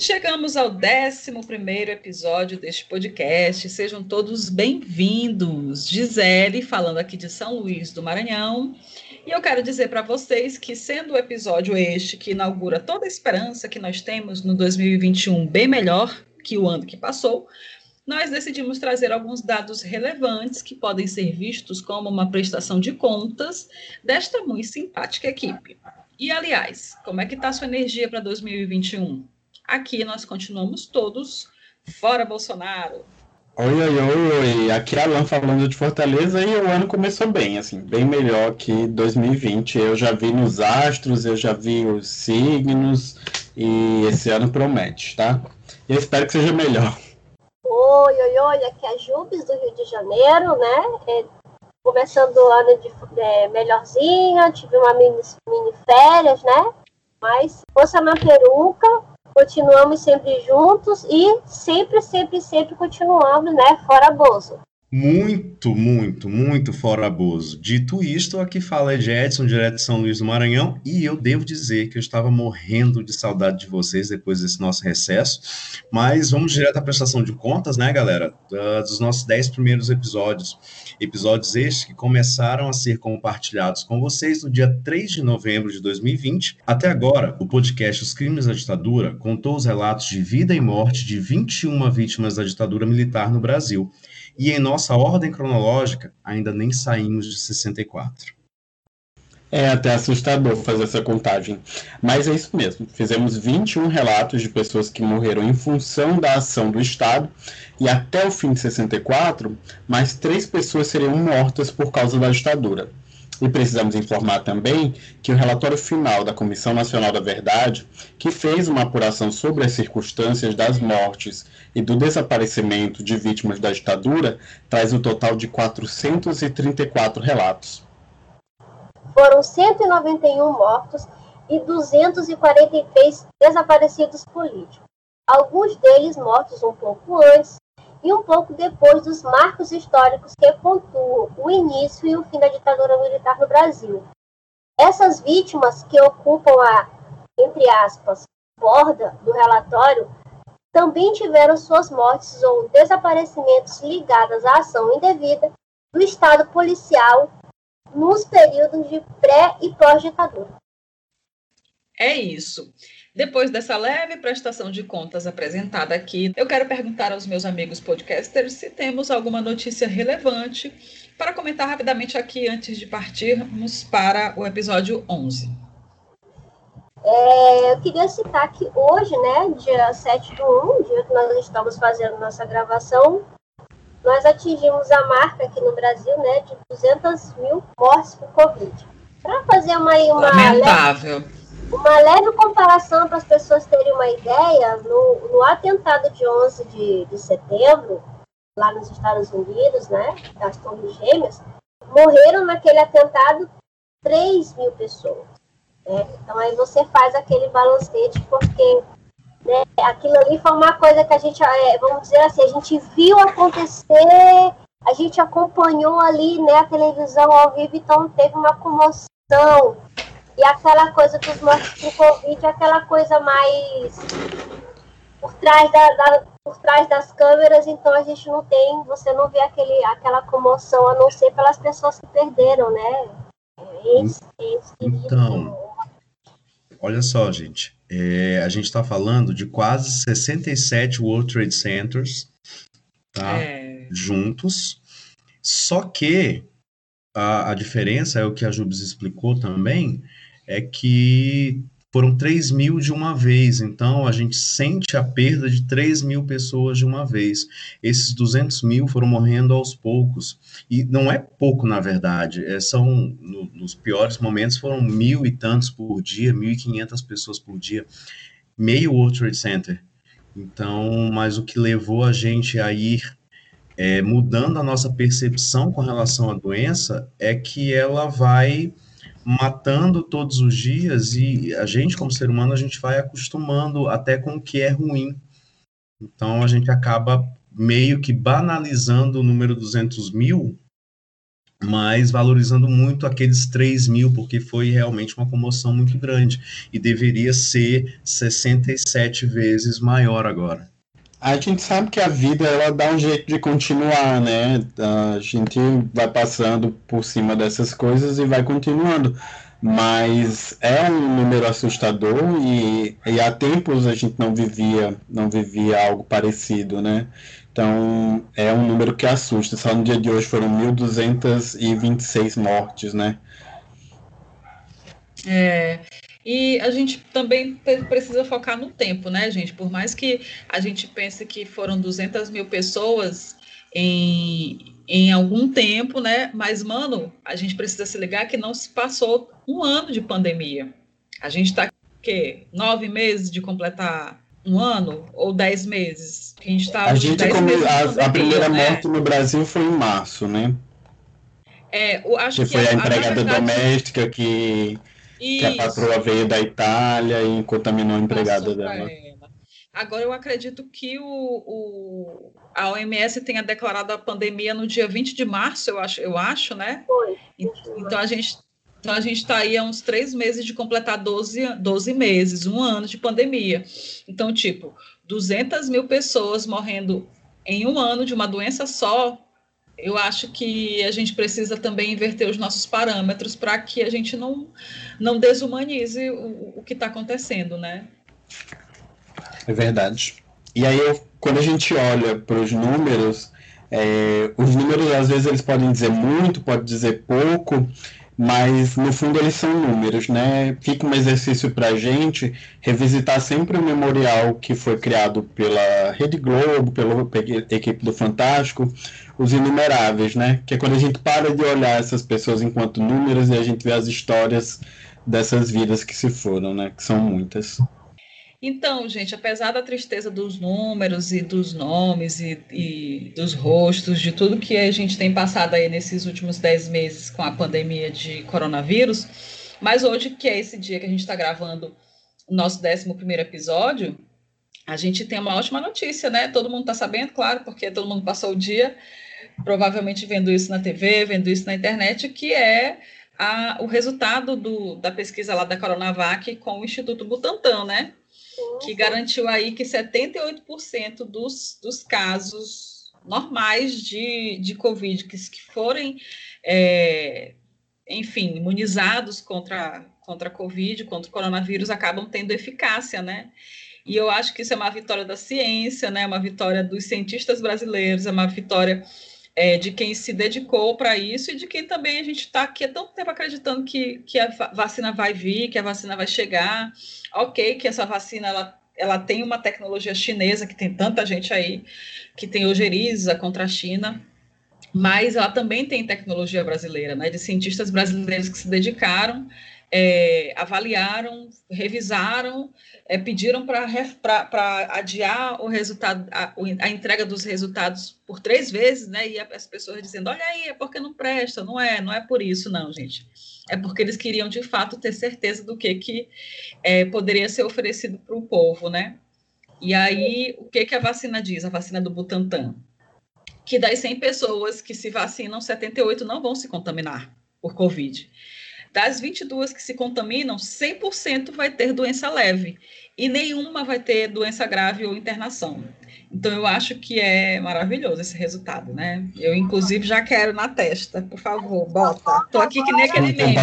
Chegamos ao 11 episódio deste podcast. Sejam todos bem-vindos. Gisele, falando aqui de São Luís do Maranhão. E eu quero dizer para vocês que, sendo o episódio este que inaugura toda a esperança que nós temos no 2021 bem melhor que o ano que passou, nós decidimos trazer alguns dados relevantes que podem ser vistos como uma prestação de contas desta muito simpática equipe. E, aliás, como é que está sua energia para 2021? Aqui nós continuamos todos fora Bolsonaro. Oi, oi, oi, oi. Aqui é Alan falando de Fortaleza e o ano começou bem, assim, bem melhor que 2020. Eu já vi nos astros, eu já vi os signos e esse ano promete, tá? E eu espero que seja melhor. Oi, oi, oi, aqui é a Jubes do Rio de Janeiro, né? É, começando o ano de é, melhorzinha, tive uma mini, mini férias, né? Mas força na peruca, continuamos sempre juntos e sempre, sempre, sempre continuamos, né, fora Bozo. Muito, muito, muito fora Bozo. Dito isto, aqui fala é Edson, direto de São Luís do Maranhão, e eu devo dizer que eu estava morrendo de saudade de vocês depois desse nosso recesso, mas vamos direto à prestação de contas, né, galera, dos nossos dez primeiros episódios. Episódios estes que começaram a ser compartilhados com vocês no dia 3 de novembro de 2020. Até agora, o podcast Os Crimes da Ditadura contou os relatos de vida e morte de 21 vítimas da ditadura militar no Brasil e em nossa ordem cronológica, ainda nem saímos de 64. É até assustador fazer essa contagem. Mas é isso mesmo. Fizemos 21 relatos de pessoas que morreram em função da ação do Estado, e até o fim de 64, mais três pessoas seriam mortas por causa da ditadura. E precisamos informar também que o relatório final da Comissão Nacional da Verdade, que fez uma apuração sobre as circunstâncias das mortes e do desaparecimento de vítimas da ditadura, traz um total de 434 relatos. Foram 191 mortos e 243 desaparecidos políticos. Alguns deles mortos um pouco antes e um pouco depois dos marcos históricos que pontuam o início e o fim da ditadura militar no Brasil. Essas vítimas que ocupam a, entre aspas, borda do relatório também tiveram suas mortes ou desaparecimentos ligadas à ação indevida do Estado policial nos períodos de pré e pós-ditadura. É isso. Depois dessa leve prestação de contas apresentada aqui, eu quero perguntar aos meus amigos podcasters se temos alguma notícia relevante para comentar rapidamente aqui antes de partirmos para o episódio 11. É, eu queria citar que hoje, né, dia 7 do 1, dia que nós estamos fazendo nossa gravação, nós atingimos a marca aqui no Brasil, né, de 200 mil mortes por Covid. Para fazer uma, uma Lamentável. Leve, uma leve comparação para as pessoas terem uma ideia, no, no atentado de 11 de, de setembro, lá nos Estados Unidos, né, das Torres Gêmeas, morreram naquele atentado 3 mil pessoas. Né? Então aí você faz aquele balancete, porque né, aquilo ali foi uma coisa que a gente, é, vamos dizer assim, a gente viu acontecer, a gente acompanhou ali né, a televisão ao vivo, então teve uma comoção. E aquela coisa dos mortos por Covid, aquela coisa mais por trás, da, da, por trás das câmeras, então a gente não tem, você não vê aquele, aquela comoção, a não ser pelas pessoas que perderam, né? Esse, esse então, olha só, gente, é, a gente está falando de quase 67 World Trade Centers, tá? É. Juntos, só que a, a diferença é o que a Jubes explicou também, é que foram 3 mil de uma vez, então a gente sente a perda de 3 mil pessoas de uma vez. Esses 200 mil foram morrendo aos poucos, e não é pouco, na verdade, é, são, no, nos piores momentos, foram mil e tantos por dia, 1.500 pessoas por dia, meio World Trade Center. Então, mas o que levou a gente a ir é, mudando a nossa percepção com relação à doença é que ela vai matando todos os dias e a gente, como ser humano, a gente vai acostumando até com o que é ruim. Então a gente acaba meio que banalizando o número 200 mil, mas valorizando muito aqueles 3 mil, porque foi realmente uma comoção muito grande e deveria ser 67 vezes maior agora. A gente sabe que a vida ela dá um jeito de continuar, né? A gente vai passando por cima dessas coisas e vai continuando. Mas é um número assustador e, e há tempos a gente não vivia, não vivia algo parecido, né? Então é um número que assusta. Só no dia de hoje foram 1.226 mortes, né? É, e a gente também precisa focar no tempo, né, gente? Por mais que a gente pense que foram 200 mil pessoas em, em algum tempo, né? Mas, mano, a gente precisa se ligar que não se passou um ano de pandemia. A gente está, quê? Nove meses de completar um ano ou dez meses? A gente está. A, gente come... a, a primeira né? morte no Brasil foi em março, né? É, eu acho que, que foi a, a empregada verdade... doméstica que isso. Que a patroa veio da Itália e contaminou a empregada dela. Agora, eu acredito que o, o, a OMS tenha declarado a pandemia no dia 20 de março, eu acho, eu acho né? Foi. Então, a gente então, a gente está aí há uns três meses de completar 12, 12 meses, um ano de pandemia. Então, tipo, 200 mil pessoas morrendo em um ano de uma doença só, eu acho que a gente precisa também inverter os nossos parâmetros para que a gente não, não desumanize o, o que está acontecendo, né? É verdade. E aí, quando a gente olha para os números, é, os números às vezes eles podem dizer muito, pode dizer pouco, mas no fundo eles são números, né? Fica um exercício para a gente revisitar sempre o memorial que foi criado pela Rede Globo, pela equipe do Fantástico, os inumeráveis, né? Que é quando a gente para de olhar essas pessoas enquanto números e a gente vê as histórias dessas vidas que se foram, né? Que são muitas. Então, gente, apesar da tristeza dos números e dos nomes e, e, dos rostos, de tudo que a gente tem passado aí nesses últimos dez meses com a pandemia de coronavírus, mas hoje, que é esse dia que a gente está gravando o nosso 11 primeiro episódio, a gente tem uma ótima notícia, né? Todo mundo está sabendo, claro, porque todo mundo passou o dia provavelmente vendo isso na TV, vendo isso na internet, que é a, o resultado do, da pesquisa lá da Coronavac com o Instituto Butantan, né? Que garantiu aí que 78% dos, dos casos normais de, de Covid que, que forem, é, enfim, imunizados contra, contra a Covid, contra o coronavírus, acabam tendo eficácia, né? E eu acho que isso é uma vitória da ciência, né? Uma vitória dos cientistas brasileiros, é uma vitória é, de quem se dedicou para isso e de quem também a gente está aqui há tanto tempo acreditando que, que a vacina vai vir, que a vacina vai chegar. Ok, que essa vacina ela, ela tem uma tecnologia chinesa, que tem tanta gente aí que tem ojeriza contra a China, mas ela também tem tecnologia brasileira, né, de cientistas brasileiros que se dedicaram é, avaliaram, revisaram, é, pediram para adiar o resultado, a, a, entrega dos resultados por três vezes, né? E as pessoas dizendo, olha aí, é porque não presta, não é, não é por isso, não, gente. É porque eles queriam de fato ter certeza do que, que é, poderia ser oferecido para o povo, né? E aí, o que, que a vacina diz, a vacina do Butantan? Que das 100 pessoas que se vacinam, 78 não vão se contaminar por Covid. Das 22 que se contaminam, 100% vai ter doença leve e nenhuma vai ter doença grave ou internação. Então, eu acho que é maravilhoso esse resultado, né? Eu, inclusive, já quero na testa, por favor, bota. Tô aqui que nem aquele meme.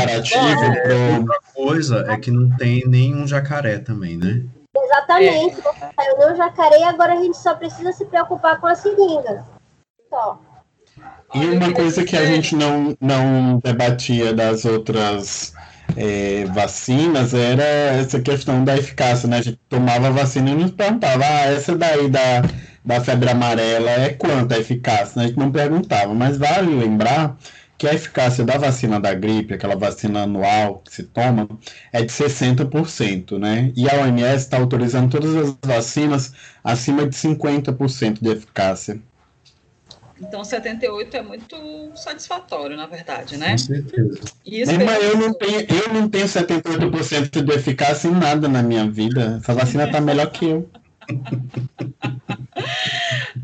Outra coisa é que não tem nenhum jacaré também, né? Exatamente. É. Saiu nem o jacaré e agora a gente só precisa se preocupar com a seringa. Só. E uma coisa que a gente não, não debatia das outras é, vacinas era essa questão da eficácia, né? A gente tomava vacina e nos perguntava, ah, essa daí da, da febre amarela é quanto a eficácia? A gente não perguntava, mas vale lembrar que a eficácia da vacina da gripe, aquela vacina anual que se toma, é de 60%, né? E a OMS está autorizando todas as vacinas acima de 50% de eficácia. Então, 78 é muito satisfatório, na verdade, né? Com certeza. Mas eu não tenho, eu não tenho 78% de eficácia em nada na minha vida. Essa vacina tá melhor que eu.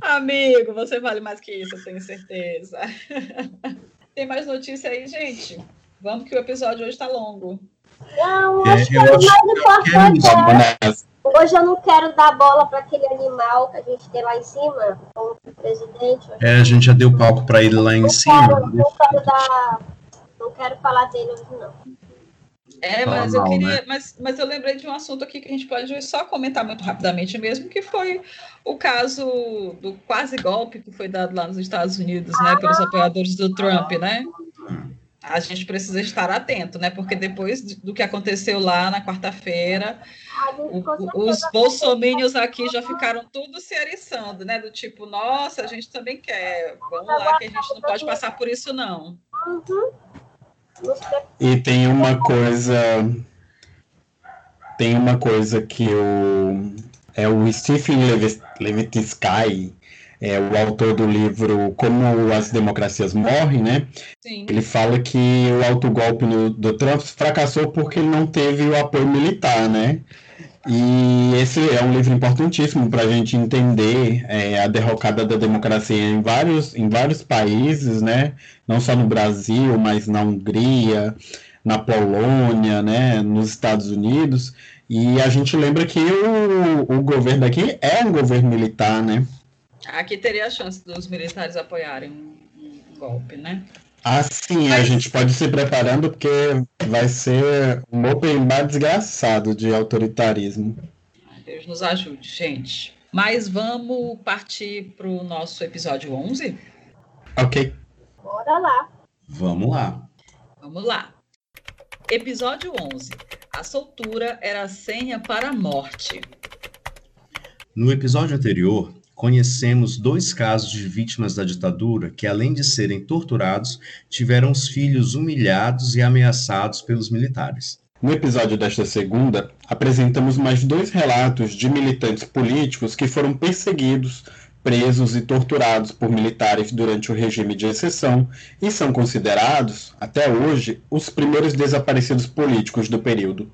Amigo, você vale mais que isso, eu tenho certeza. Tem mais notícia aí, gente? Vamos que o episódio hoje está longo. Não, acho que é o mais importante. Hoje eu não quero dar bola para aquele animal que a gente tem lá em cima, o presidente. É, a gente já deu palco para ele lá em não cima. Quero, não, quero dar, não quero falar dele hoje, não. É, mas eu queria, né? mas, mas eu lembrei de um assunto aqui que a gente pode só comentar muito rapidamente mesmo, que foi o caso do quase golpe que foi dado lá nos Estados Unidos, né, pelos ah. apoiadores do Trump, né? A gente precisa estar atento, né? Porque depois do que aconteceu lá na quarta-feira, os bolsomínios aqui já ficaram tudo se eriçando, né? Do tipo, nossa, a gente também quer, vamos lá, que a gente não pode passar por isso, não. E tem uma coisa. Tem uma coisa que o. É o Stephen Levitsky, é o autor do livro Como as Democracias Morrem, né? Sim. Ele fala que o autogolpe no, do Trump fracassou porque ele não teve o apoio militar, né? E esse é um livro importantíssimo para a gente entender é, a derrocada da democracia em vários, em vários países, né? Não só no Brasil, mas na Hungria, na Polônia, né? Nos Estados Unidos. E a gente lembra que o, o governo daqui é um governo militar, né? Aqui teria a chance dos militares apoiarem um golpe, né? Ah, sim, Mas... a gente pode se preparando porque vai ser um open bar desgraçado de autoritarismo. Deus nos ajude, gente. Mas vamos partir para o nosso episódio 11? Ok. Bora lá. Vamos lá. Vamos lá. Episódio 11. A soltura era a senha para a morte. No episódio anterior, conhecemos dois casos de vítimas da ditadura que, além de serem torturados, tiveram os filhos humilhados e ameaçados pelos militares. No episódio desta segunda, apresentamos mais dois relatos de militantes políticos que foram perseguidos, presos e torturados por militares durante o regime de exceção e são considerados, até hoje, os primeiros desaparecidos políticos do período.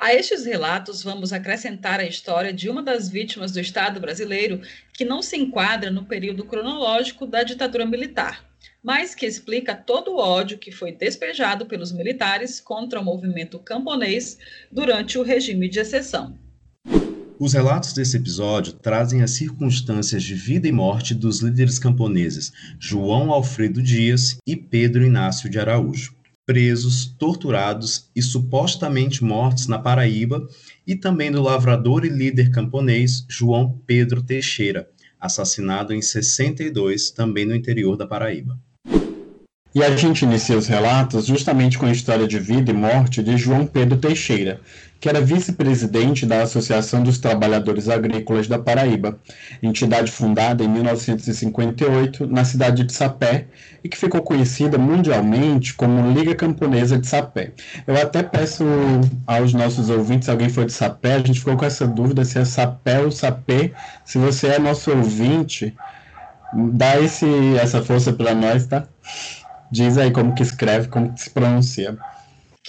A estes relatos, vamos acrescentar a história de uma das vítimas do Estado brasileiro que não se enquadra no período cronológico da ditadura militar, mas que explica todo o ódio que foi despejado pelos militares contra o movimento camponês durante o regime de exceção. Os relatos desse episódio trazem as circunstâncias de vida e morte dos líderes camponeses João Alfredo Dias e Pedro Inácio de Araújo presos, torturados e supostamente mortos na Paraíba, e também do lavrador e líder camponês João Pedro Teixeira, assassinado em 62, também no interior da Paraíba. E a gente inicia os relatos justamente com a história de vida e morte de João Pedro Teixeira, que era vice-presidente da Associação dos Trabalhadores Agrícolas da Paraíba, entidade fundada em 1958 na cidade de Sapé e que ficou conhecida mundialmente como Liga Camponesa de Sapé. Eu até peço aos nossos ouvintes, se alguém for de Sapé, a gente ficou com essa dúvida se é Sapé ou Sapé. Se você é nosso ouvinte, dá esse, essa força para nós, tá? Diz aí como que escreve, como que se pronuncia.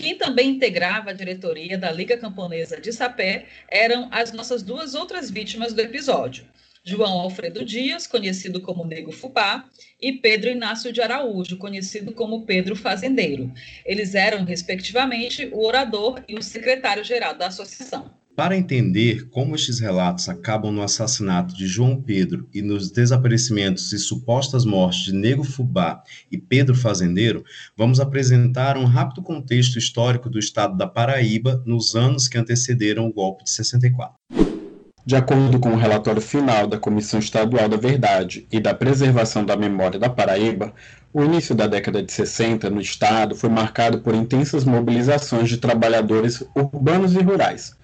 Quem também integrava a diretoria da Liga Camponesa de Sapé eram as nossas duas outras vítimas do episódio. João Alfredo Dias, conhecido como Nego Fubá, e Pedro Inácio de Araújo, conhecido como Pedro Fazendeiro. Eles eram, respectivamente, o orador e o secretário-geral da associação. Para entender como estes relatos acabam no assassinato de João Pedro e nos desaparecimentos e supostas mortes de Nego Fubá e Pedro Fazendeiro, vamos apresentar um rápido contexto histórico do estado da Paraíba nos anos que antecederam o golpe de 64. De acordo com o relatório final da Comissão Estadual da Verdade e da Preservação da Memória da Paraíba, o início da década de 60 no estado foi marcado por intensas mobilizações de trabalhadores urbanos e rurais.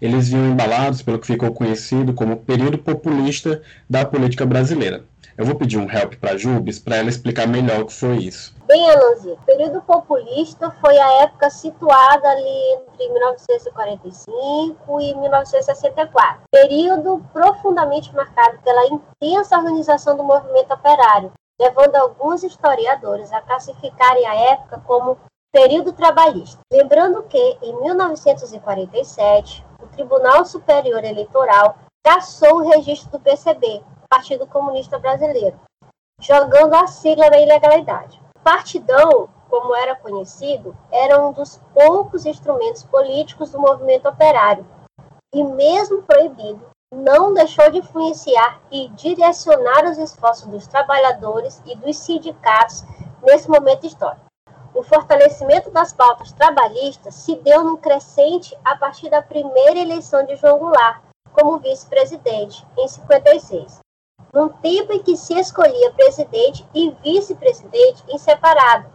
Eles vinham embalados pelo que ficou conhecido como período populista da política brasileira. Eu vou pedir um help para a Jubes para ela explicar melhor o que foi isso. Bem, Ananzi, o período populista foi a época situada ali entre 1945 e 1964. Período profundamente marcado pela intensa organização do movimento operário, levando alguns historiadores a classificarem a época como período trabalhista. Lembrando que, em 1947, o Tribunal Superior Eleitoral cassou o registro do PCB, Partido Comunista Brasileiro, jogando a sigla na ilegalidade. Partidão, como era conhecido, era um dos poucos instrumentos políticos do movimento operário e, mesmo proibido, não deixou de influenciar e direcionar os esforços dos trabalhadores e dos sindicatos nesse momento histórico. O fortalecimento das pautas trabalhistas se deu num crescente a partir da primeira eleição de João Goulart como vice-presidente, em 56 num tempo em que se escolhia presidente e vice-presidente em separado.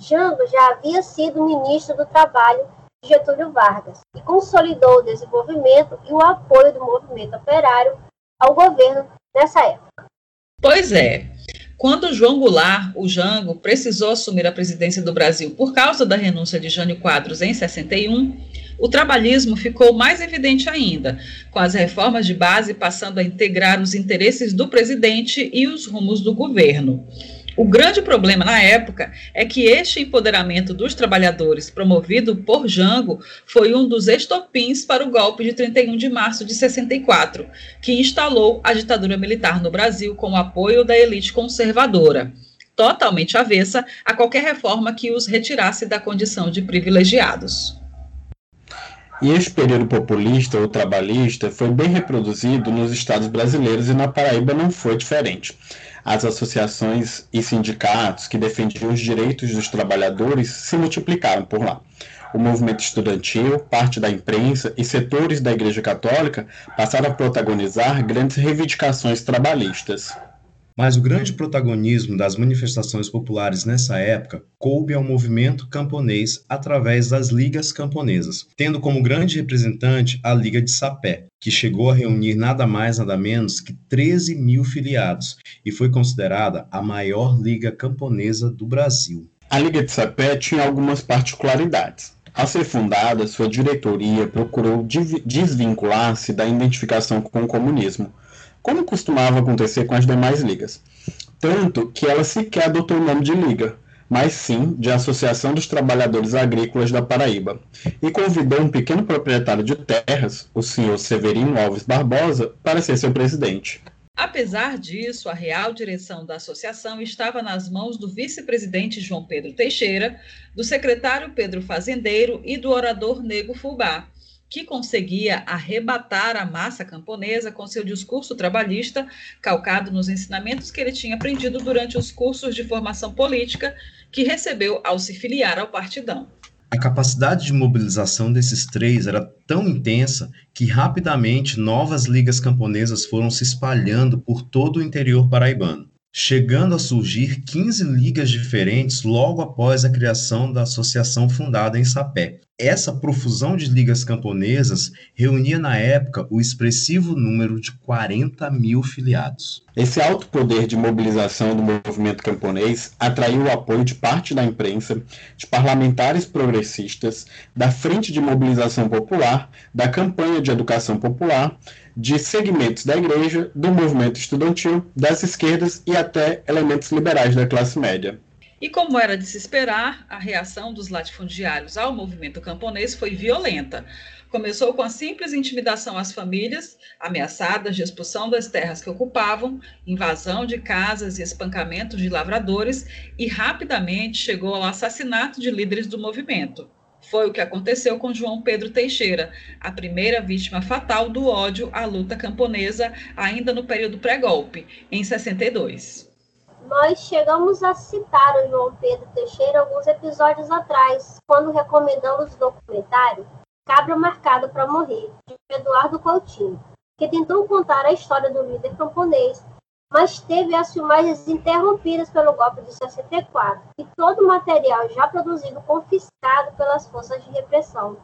Jango já havia sido ministro do Trabalho de Getúlio Vargas e consolidou o desenvolvimento e o apoio do movimento operário ao governo nessa época. Pois é. Quando João Goulart, o Jango, precisou assumir a presidência do Brasil por causa da renúncia de Jânio Quadros em 61, o trabalhismo ficou mais evidente ainda, com as reformas de base passando a integrar os interesses do presidente e os rumos do governo. O grande problema na época é que este empoderamento dos trabalhadores, promovido por Jango, foi um dos estopins para o golpe de 31 de março de 64, que instalou a ditadura militar no Brasil com o apoio da elite conservadora, totalmente avessa a qualquer reforma que os retirasse da condição de privilegiados. E esse período populista ou trabalhista foi bem reproduzido nos estados brasileiros e na Paraíba não foi diferente. As associações e sindicatos que defendiam os direitos dos trabalhadores se multiplicaram por lá. O movimento estudantil, parte da imprensa e setores da Igreja Católica passaram a protagonizar grandes reivindicações trabalhistas. Mas o grande protagonismo das manifestações populares nessa época coube ao movimento camponês através das ligas camponesas, tendo como grande representante a Liga de Sapé, que chegou a reunir nada mais nada menos que 13 mil filiados e foi considerada a maior liga camponesa do Brasil. A Liga de Sapé tinha algumas particularidades. Ao ser fundada, sua diretoria procurou desvincular-se da identificação com o comunismo, como costumava acontecer com as demais ligas. Tanto que ela sequer adotou o nome de liga, mas sim de Associação dos Trabalhadores Agrícolas da Paraíba, e convidou um pequeno proprietário de terras, o senhor Severino Alves Barbosa, para ser seu presidente. Apesar disso, a real direção da associação estava nas mãos do vice-presidente João Pedro Teixeira, do secretário Pedro Fazendeiro e do orador Nego Fubá, que conseguia arrebatar a massa camponesa com seu discurso trabalhista, calcado nos ensinamentos que ele tinha aprendido durante os cursos de formação política que recebeu ao se filiar ao partidão. A capacidade de mobilização desses três era tão intensa que rapidamente novas ligas camponesas foram se espalhando por todo o interior paraibano chegando a surgir 15 ligas diferentes logo após a criação da associação fundada em Sapé. Essa profusão de ligas camponesas reunia na época o expressivo número de 40 mil filiados. Esse alto poder de mobilização do movimento camponês atraiu o apoio de parte da imprensa, de parlamentares progressistas, da Frente de Mobilização Popular, da Campanha de Educação Popular, de segmentos da igreja, do movimento estudantil, das esquerdas e até elementos liberais da classe média. E como era de se esperar, a reação dos latifundiários ao movimento camponês foi violenta. Começou com a simples intimidação às famílias, ameaçadas de expulsão das terras que ocupavam, invasão de casas e espancamento de lavradores, e rapidamente chegou ao assassinato de líderes do movimento. Foi o que aconteceu com João Pedro Teixeira, a primeira vítima fatal do ódio à luta camponesa, ainda no período pré-golpe, em 62. Nós chegamos a citar o João Pedro Teixeira alguns episódios atrás, quando recomendamos o documentário Cabra Marcado para Morrer, de Eduardo Coutinho. que tentou contar a história do líder camponês, mas teve as filmagens interrompidas pelo golpe de 64 e todo o material já produzido confiscado pelas forças de repressão.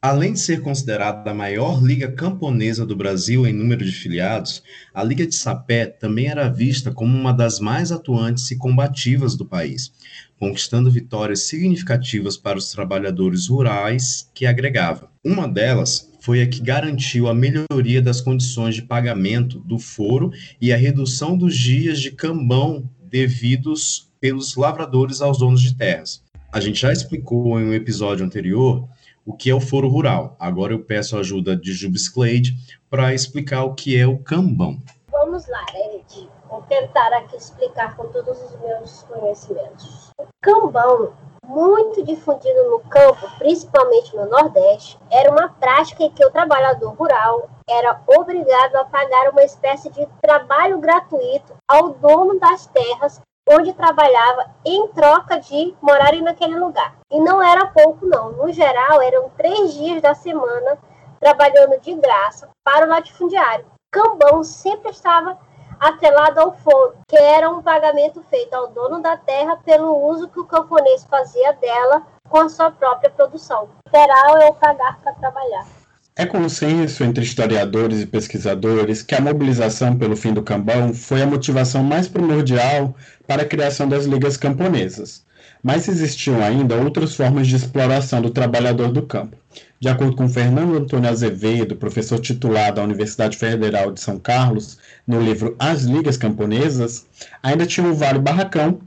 Além de ser considerada a maior liga camponesa do Brasil em número de filiados, a Liga de Sapé também era vista como uma das mais atuantes e combativas do país, conquistando vitórias significativas para os trabalhadores rurais que agregava. Uma delas foi a que garantiu a melhoria das condições de pagamento do foro e a redução dos dias de cambão devidos pelos lavradores aos donos de terras. A gente já explicou em um episódio anterior o que é o foro rural. Agora eu peço a ajuda de Jubes Cleide para explicar o que é o cambão. Vamos lá, Ed. Vou tentar aqui explicar com todos os meus conhecimentos. O cambão, muito difundido no campo, principalmente no Nordeste, era uma prática em que o trabalhador rural era obrigado a pagar uma espécie de trabalho gratuito ao dono das terras onde trabalhava em troca de morarem naquele lugar. E não era pouco, não. No geral, eram três dias da semana trabalhando de graça para o latifundiário. Cambão sempre estava atrelado ao foro, que era um pagamento feito ao dono da terra pelo uso que o camponês fazia dela com a sua própria produção. Geral é o pagar para trabalhar. É consenso entre historiadores e pesquisadores que a mobilização pelo fim do cambão foi a motivação mais primordial para a criação das ligas camponesas. Mas existiam ainda outras formas de exploração do trabalhador do campo. De acordo com Fernando Antônio Azevedo, professor titular da Universidade Federal de São Carlos, no livro As Ligas Camponesas, ainda tinha o Vale Barracão,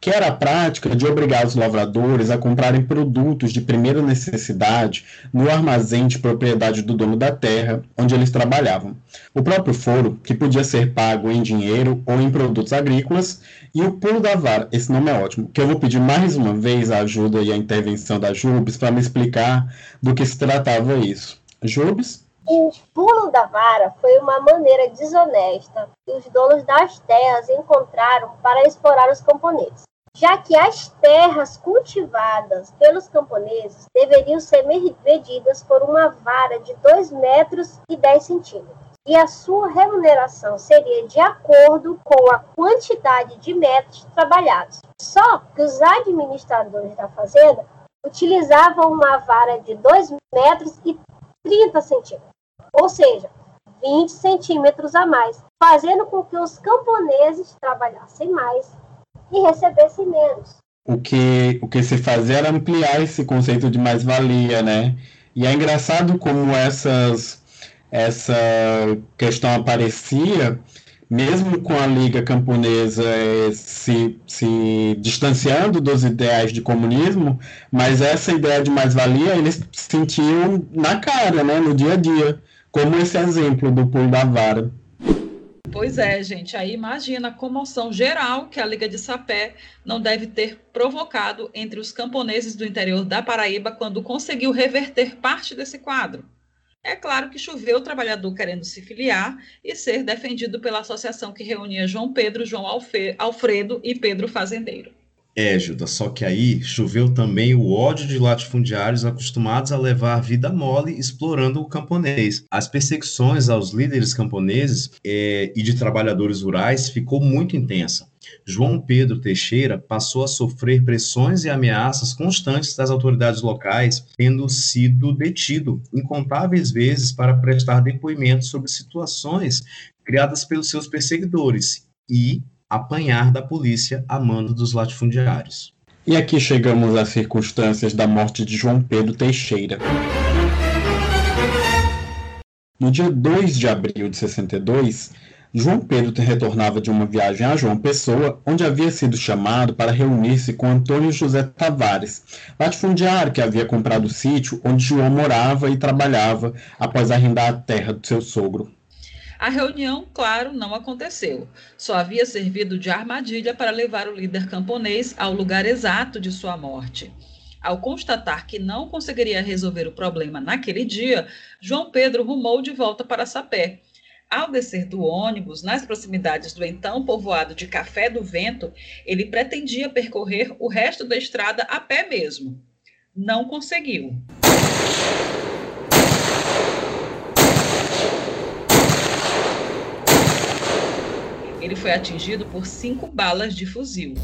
que era a prática de obrigar os lavradores a comprarem produtos de primeira necessidade no armazém de propriedade do dono da terra onde eles trabalhavam. O próprio foro, que podia ser pago em dinheiro ou em produtos agrícolas, e o pulo da vara, esse nome é ótimo, que eu vou pedir mais uma vez a ajuda e a intervenção da Jubes para me explicar do que se tratava isso. Jubes? O pulo da vara foi uma maneira desonesta que os donos das terras encontraram para explorar os camponeses, já que as terras cultivadas pelos camponeses deveriam ser medidas por uma vara de 2 metros e 10 centímetros, e a sua remuneração seria de acordo com a quantidade de metros trabalhados. Só que os administradores da fazenda utilizavam uma vara de 2 metros e 30 centímetros ou seja, 20 centímetros a mais, fazendo com que os camponeses trabalhassem mais e recebessem menos. O que, o que se fazia era ampliar esse conceito de mais-valia, né? E é engraçado como essas, essa questão aparecia, mesmo com a Liga Camponesa eh, se, se distanciando dos ideais de comunismo, mas essa ideia de mais-valia eles sentiam na cara, né? No dia a dia como esse exemplo do pulo da vara. Pois é, gente. Aí imagina a comoção geral que a Liga de Sapé não deve ter provocado entre os camponeses do interior da Paraíba quando conseguiu reverter parte desse quadro. É claro que choveu o trabalhador querendo se filiar e ser defendido pela associação que reunia João Pedro, João Alfredo e Pedro Fazendeiro. É, Gilda, só que aí choveu também o ódio de latifundiários acostumados a levar vida mole explorando o camponês. As perseguições aos líderes camponeses é, e de trabalhadores rurais ficou muito intensa. João Pedro Teixeira passou a sofrer pressões e ameaças constantes das autoridades locais, tendo sido detido incontáveis vezes para prestar depoimentos sobre situações criadas pelos seus perseguidores e apanhar da polícia a mando dos latifundiários. E aqui chegamos às circunstâncias da morte de João Pedro Teixeira. No dia 2 de abril de 62, João Pedro retornava de uma viagem a João Pessoa, onde havia sido chamado para reunir-se com Antônio José Tavares, latifundiário que havia comprado o sítio onde João morava e trabalhava após arrendar a terra do seu sogro. A reunião, claro, não aconteceu. Só havia servido de armadilha para levar o líder camponês ao lugar exato de sua morte. Ao constatar que não conseguiria resolver o problema naquele dia, João Pedro rumou de volta para Sapé. Ao descer do ônibus, nas proximidades do então povoado de Café do Vento, ele pretendia percorrer o resto da estrada a pé mesmo. Não conseguiu. Ele foi atingido por cinco balas de fuzil.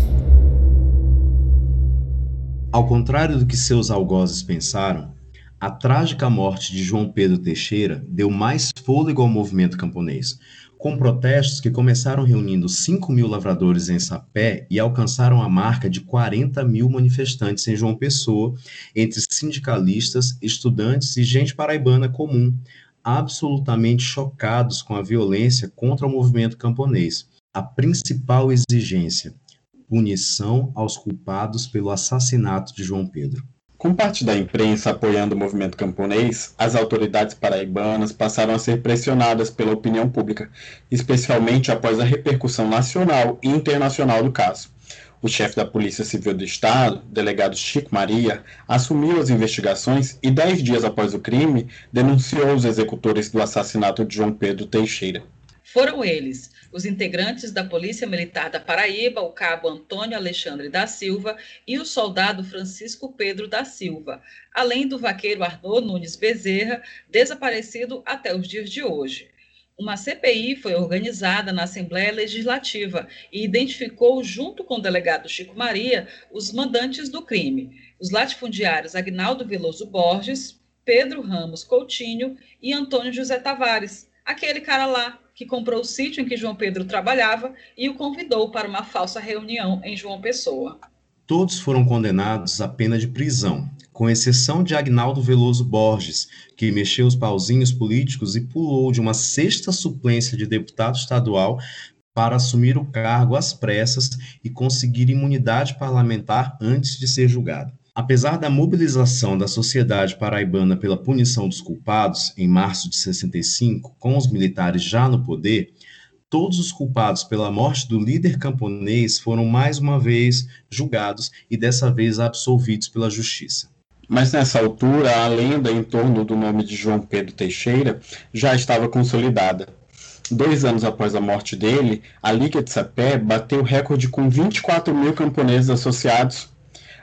Ao contrário do que seus algozes pensaram, a trágica morte de João Pedro Teixeira deu mais fôlego ao movimento camponês, com protestos que começaram reunindo 5 mil lavradores em Sapé e alcançaram a marca de 40 mil manifestantes em João Pessoa, entre sindicalistas, estudantes e gente paraibana comum, absolutamente chocados com a violência contra o movimento camponês. A principal exigência, punição aos culpados pelo assassinato de João Pedro. Com parte da imprensa apoiando o movimento camponês, as autoridades paraibanas passaram a ser pressionadas pela opinião pública, especialmente após a repercussão nacional e internacional do caso. O chefe da Polícia Civil do Estado, delegado Chico Maria, assumiu as investigações e, dez dias após o crime, denunciou os executores do assassinato de João Pedro Teixeira. Foram eles os integrantes da Polícia Militar da Paraíba, o cabo Antônio Alexandre da Silva e o soldado Francisco Pedro da Silva, além do vaqueiro Arnaud Nunes Bezerra, desaparecido até os dias de hoje. Uma CPI foi organizada na Assembleia Legislativa e identificou, junto com o delegado Chico Maria, os mandantes do crime, os latifundiários Agnaldo Veloso Borges, Pedro Ramos Coutinho e Antônio José Tavares, aquele cara lá que comprou o sítio em que João Pedro trabalhava e o convidou para uma falsa reunião em João Pessoa. Todos foram condenados à pena de prisão, com exceção de Agnaldo Veloso Borges, que mexeu os pauzinhos políticos e pulou de uma sexta suplência de deputado estadual para assumir o cargo às pressas e conseguir imunidade parlamentar antes de ser julgado. Apesar da mobilização da sociedade paraibana pela punição dos culpados, em março de 65, com os militares já no poder, todos os culpados pela morte do líder camponês foram mais uma vez julgados e dessa vez absolvidos pela justiça. Mas nessa altura, a lenda em torno do nome de João Pedro Teixeira já estava consolidada. Dois anos após a morte dele, a Liga de Sapé bateu recorde com 24 mil camponeses associados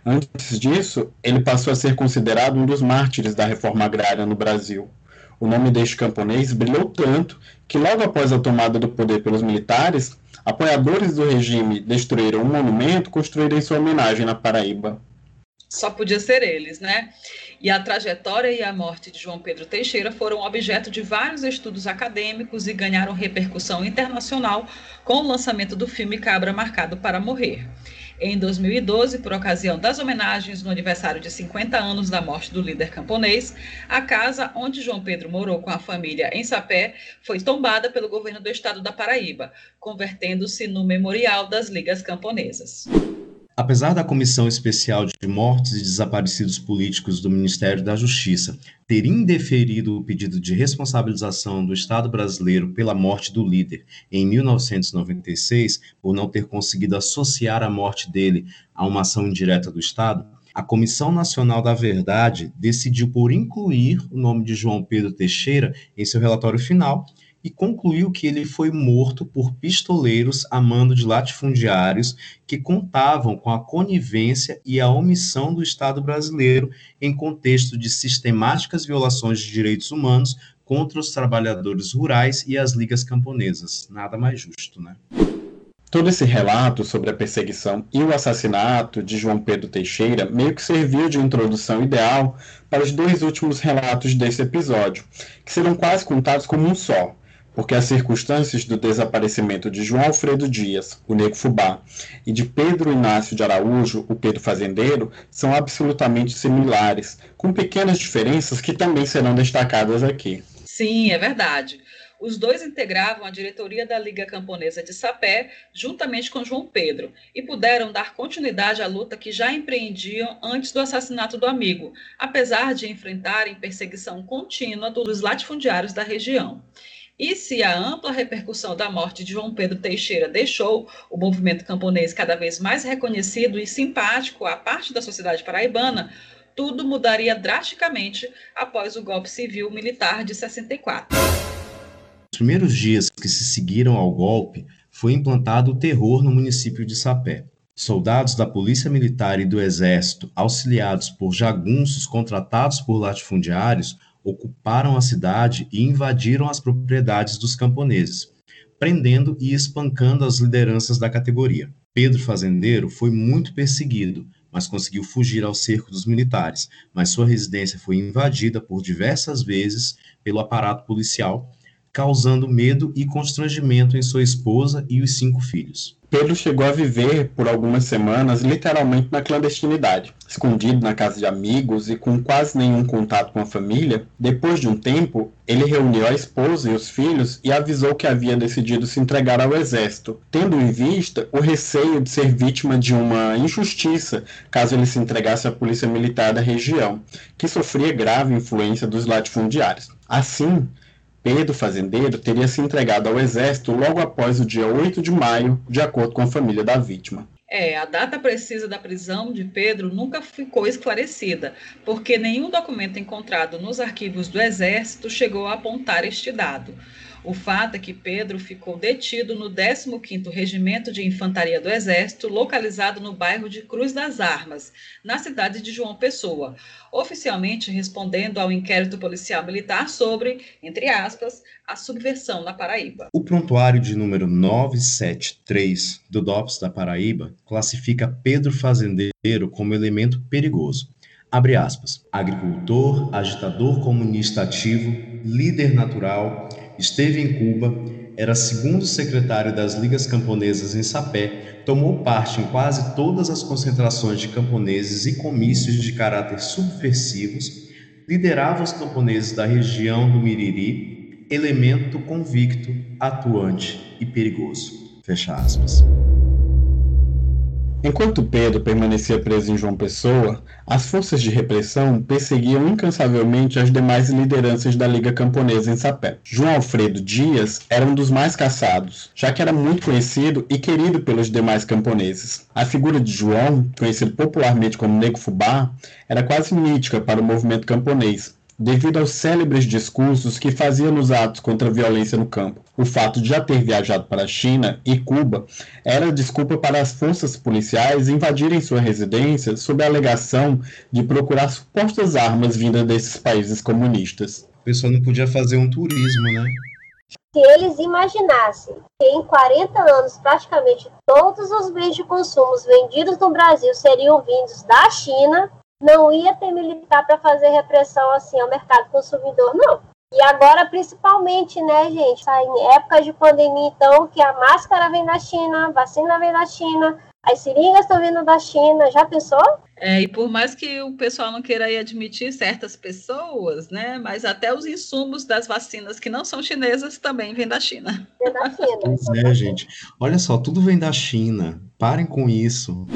Antes disso, ele passou a ser considerado um dos mártires da reforma agrária no Brasil. O nome deste camponês brilhou tanto que, logo após a tomada do poder pelos militares, apoiadores do regime destruíram um monumento construído em sua homenagem na Paraíba. Só podia ser eles, né? E a trajetória e a morte de João Pedro Teixeira foram objeto de vários estudos acadêmicos e ganharam repercussão internacional com o lançamento do filme Cabra Marcado para Morrer. Em 2012, por ocasião das homenagens no aniversário de 50 anos da morte do líder camponês, a casa onde João Pedro morou com a família em Sapé foi tombada pelo governo do estado da Paraíba, convertendo-se no memorial das ligas camponesas. Apesar da Comissão Especial de Mortes e Desaparecidos Políticos do Ministério da Justiça ter indeferido o pedido de responsabilização do Estado brasileiro pela morte do líder em 1996, por não ter conseguido associar a morte dele a uma ação indireta do Estado, a Comissão Nacional da Verdade decidiu por incluir o nome de João Pedro Teixeira em seu relatório final e concluiu que ele foi morto por pistoleiros a mando de latifundiários que contavam com a conivência e a omissão do Estado brasileiro em contexto de sistemáticas violações de direitos humanos contra os trabalhadores rurais e as ligas camponesas. Nada mais justo, né? Todo esse relato sobre a perseguição e o assassinato de João Pedro Teixeira meio que serviu de introdução ideal para os dois últimos relatos desse episódio, que serão quase contados como um só, porque as circunstâncias do desaparecimento de João Alfredo Dias, o Nego Fubá, e de Pedro Inácio de Araújo, o Pedro Fazendeiro, são absolutamente similares, com pequenas diferenças que também serão destacadas aqui. Sim, é verdade. Os dois integravam a diretoria da Liga Camponesa de Sapé, juntamente com João Pedro, e puderam dar continuidade à luta que já empreendiam antes do assassinato do amigo, apesar de enfrentarem perseguição contínua dos latifundiários da região. E se a ampla repercussão da morte de João Pedro Teixeira deixou o movimento camponês cada vez mais reconhecido e simpático à parte da sociedade paraibana, tudo mudaria drasticamente após o golpe civil militar de 64. Nos primeiros dias que se seguiram ao golpe, foi implantado o terror no município de Sapé. Soldados da Polícia Militar e do Exército, auxiliados por jagunços contratados por latifundiários, ocuparam a cidade e invadiram as propriedades dos camponeses. prendendo e espancando as lideranças da categoria. Pedro Fazendeiro foi muito perseguido, mas conseguiu fugir ao cerco dos militares, mas sua residência foi invadida por diversas vezes pelo aparato policial, causando medo e constrangimento em sua esposa e os cinco filhos. Pedro chegou a viver por algumas semanas literalmente na clandestinidade, escondido na casa de amigos e com quase nenhum contato com a família. Depois de um tempo, ele reuniu a esposa e os filhos e avisou que havia decidido se entregar ao exército, tendo em vista o receio de ser vítima de uma injustiça caso ele se entregasse à polícia militar da região, que sofria grave influência dos latifundiários. Assim, Pedro Fazendeiro teria se entregado ao exército logo após o dia 8 de maio, de acordo com a família da vítima. É, a data precisa da prisão de Pedro nunca ficou esclarecida, porque nenhum documento encontrado nos arquivos do Exército chegou a apontar este dado. O fato é que Pedro ficou detido no 15º Regimento de Infantaria do Exército, localizado no bairro de Cruz das Armas, na cidade de João Pessoa, oficialmente respondendo ao inquérito policial militar sobre, entre aspas, a subversão na Paraíba. O prontuário de número 973 do DOPS da Paraíba classifica Pedro Fazendeiro como elemento perigoso. Abre aspas. Agricultor, agitador comunista ativo, líder natural, esteve em Cuba, era segundo secretário das Ligas Camponesas em Sapé, tomou parte em quase todas as concentrações de camponeses e comícios de caráter subversivos, liderava os camponeses da região do Miriri, elemento convicto, atuante e perigoso. Fecha aspas. Enquanto Pedro permanecia preso em João Pessoa, as forças de repressão perseguiam incansavelmente as demais lideranças da Liga Camponesa em Sapé. João Alfredo Dias era um dos mais caçados, já que era muito conhecido e querido pelos demais camponeses. A figura de João, conhecido popularmente como Nego Fubá, era quase mítica para o movimento camponês, devido aos célebres discursos que fazia nos atos contra a violência no campo. O fato de já ter viajado para a China e Cuba era desculpa para as forças policiais invadirem sua residência sob a alegação de procurar supostas armas vindas desses países comunistas. A pessoa não podia fazer um turismo, né? Se eles imaginassem que em 40 anos praticamente todos os bens de consumo vendidos no Brasil seriam vindos da China, não ia ter militar para fazer repressão assim ao mercado consumidor, não. E agora, principalmente, né, gente, tá em épocas de pandemia, então, que a máscara vem da China, a vacina vem da China, as seringas estão vindo da China, já pensou? É, e por mais que o pessoal não queira admitir certas pessoas, né, mas até os insumos das vacinas que não são chinesas também vêm da China. Vem da China. Pois é, gente. Olha só, tudo vem da China. Parem com isso.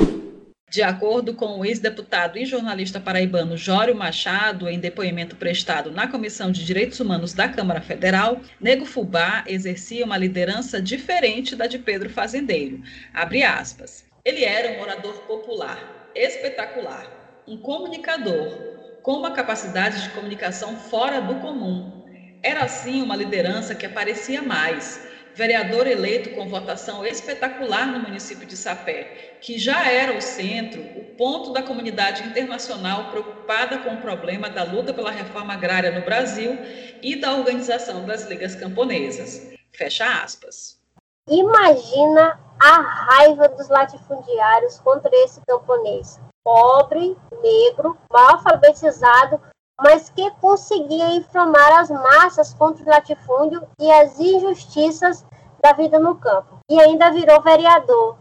De acordo com o ex-deputado e jornalista paraibano Jório Machado, em depoimento prestado na Comissão de Direitos Humanos da Câmara Federal, Nego Fubá exercia uma liderança diferente da de Pedro Fazendeiro. Abre aspas. Ele era um orador popular, espetacular, um comunicador, com uma capacidade de comunicação fora do comum. Era assim uma liderança que aparecia mais vereador eleito com votação espetacular no município de Sapé, que já era o centro, o ponto da comunidade internacional preocupada com o problema da luta pela reforma agrária no Brasil e da organização das ligas camponesas. Fecha aspas. Imagina a raiva dos latifundiários contra esse camponês. Pobre, negro, mal alfabetizado, mas que conseguia inflamar as massas contra o latifúndio e as injustiças da vida no campo. E ainda virou vereador.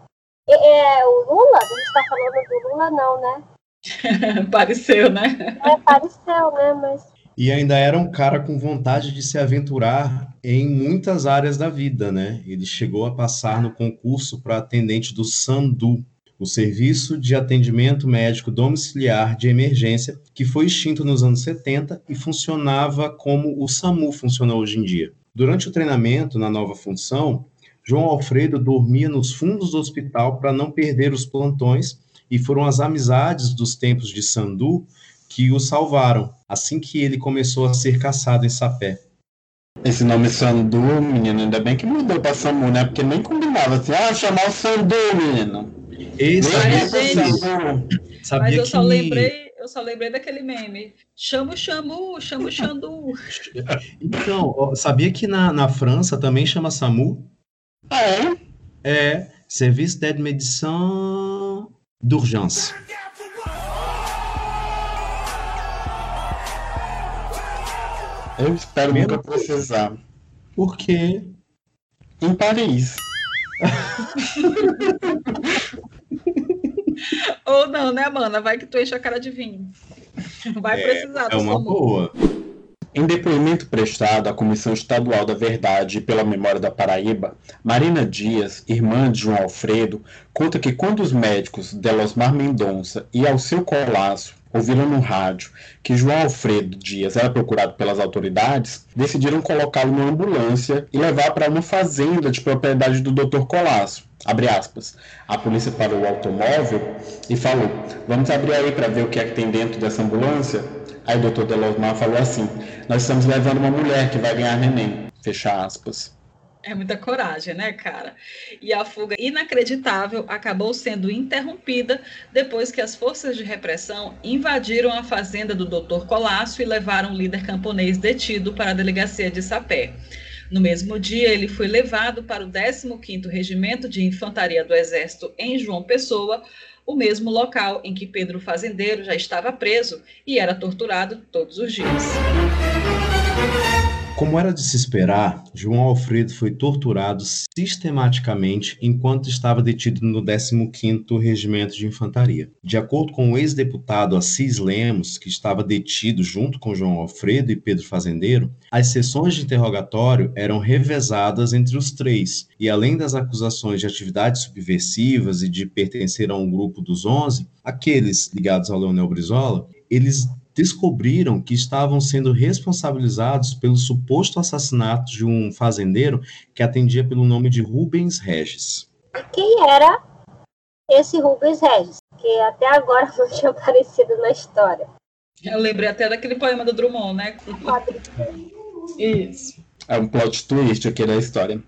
É, o Lula? A gente está falando do Lula, não, né? pareceu, né? É, pareceu, né? Mas... E ainda era um cara com vontade de se aventurar em muitas áreas da vida, né? Ele chegou a passar no concurso para atendente do Sandu, o Serviço de Atendimento Médico Domiciliar de Emergência, que foi extinto nos anos 70 e funcionava como o SAMU funciona hoje em dia. Durante o treinamento na nova função, João Alfredo dormia nos fundos do hospital para não perder os plantões e foram as amizades dos tempos de Sandu que o salvaram, assim que ele começou a ser caçado em Sapé. Esse nome Sandu, menino, ainda bem que mudou para SAMU, né? Porque nem combinava assim, ah, chamar o Sandu, menino. Esse Mas, é gente, sabia Mas eu que... só lembrei, eu só lembrei daquele meme. Chama o Xamu, chama o Xandu. Então, ó, sabia que na, na França também chama SAMU? É? É Service d'aide médecin d'urgence. Eu espero Meu nunca precisar. Por quê? Em Paris. Ou não, né, Amanda? Vai que tu enche a cara de vinho. Vai precisar do É uma boa. Em depoimento prestado à Comissão Estadual da Verdade e pela Memória da Paraíba, Marina Dias, irmã de João Alfredo, conta que quando os médicos Delosmar Mendonça e Alceu Colasso ouviram no rádio que João Alfredo Dias era procurado pelas autoridades, decidiram colocá-lo numa ambulância e levar para uma fazenda de propriedade do Dr. Colasso. Abre aspas. A polícia parou o automóvel e falou: Vamos abrir aí para ver o que é que tem dentro dessa ambulância? Aí o doutor Delosmar falou assim: Nós estamos levando uma mulher que vai ganhar neném. Fecha aspas. É muita coragem, né, cara? E a fuga inacreditável acabou sendo interrompida depois que as forças de repressão invadiram a fazenda do Dr. Colasso e levaram o líder camponês detido para a delegacia de Sapé. No mesmo dia, ele foi levado para o 15º Regimento de Infantaria do Exército em João Pessoa, o mesmo local em que Pedro Fazendeiro já estava preso e era torturado todos os dias. Como era de se esperar, João Alfredo foi torturado sistematicamente enquanto estava detido no 15º Regimento de Infantaria. De acordo com o ex-deputado Assis Lemos, que estava detido junto com João Alfredo e Pedro Fazendeiro, as sessões de interrogatório eram revezadas entre os três, e além das acusações de atividades subversivas e de pertencer a um grupo dos 11, aqueles ligados ao Leonel Brizola, eles descobriram que estavam sendo responsabilizados pelo suposto assassinato de um fazendeiro que atendia pelo nome de Rubens Regis. Quem era esse Rubens Regis? Que até agora não tinha aparecido na história. Eu lembrei até daquele poema do Drummond, né? Isso. É um plot twist aqui da história.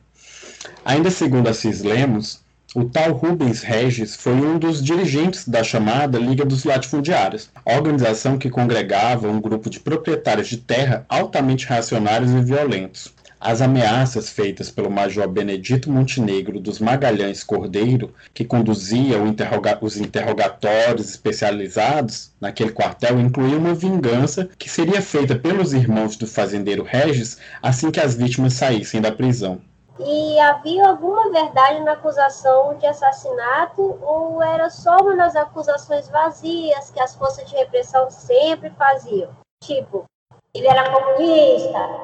Ainda segundo Assis Lemos, o tal Rubens Regis foi um dos dirigentes da chamada Liga dos Latifundiários, organização que congregava um grupo de proprietários de terra altamente reacionários e violentos. As ameaças feitas pelo Major Benedito Montenegro dos Magalhães Cordeiro, que conduzia interroga os interrogatórios especializados naquele quartel, incluía uma vingança que seria feita pelos irmãos do fazendeiro Regis assim que as vítimas saíssem da prisão. E havia alguma verdade na acusação de assassinato ou era só uma das acusações vazias que as forças de repressão sempre faziam? Tipo, ele era comunista,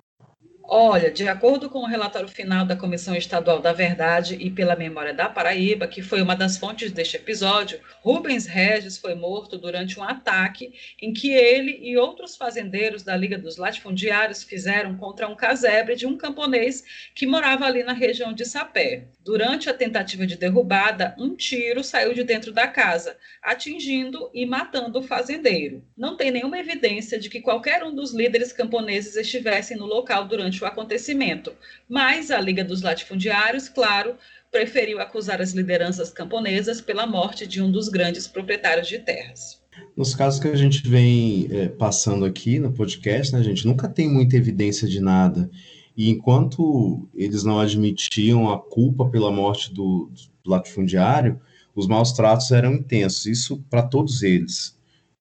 Olha, de acordo com o relatório final da Comissão Estadual da Verdade e pela Memória da Paraíba, que foi uma das fontes deste episódio, Rubens Regis foi morto durante um ataque em que ele e outros fazendeiros da Liga dos Latifundiários fizeram contra um casebre de um camponês que morava ali na região de Sapé. Durante a tentativa de derrubada, um tiro saiu de dentro da casa, atingindo e matando o fazendeiro. Não tem nenhuma evidência de que qualquer um dos líderes camponeses estivessem no local durante o acontecimento, mas a Liga dos Latifundiários, claro, preferiu acusar as lideranças camponesas pela morte de um dos grandes proprietários de terras. Nos casos que a gente vem é, passando aqui no podcast, né, a gente nunca tem muita evidência de nada. E enquanto eles não admitiam a culpa pela morte do, do latifundiário, os maus tratos eram intensos, isso para todos eles.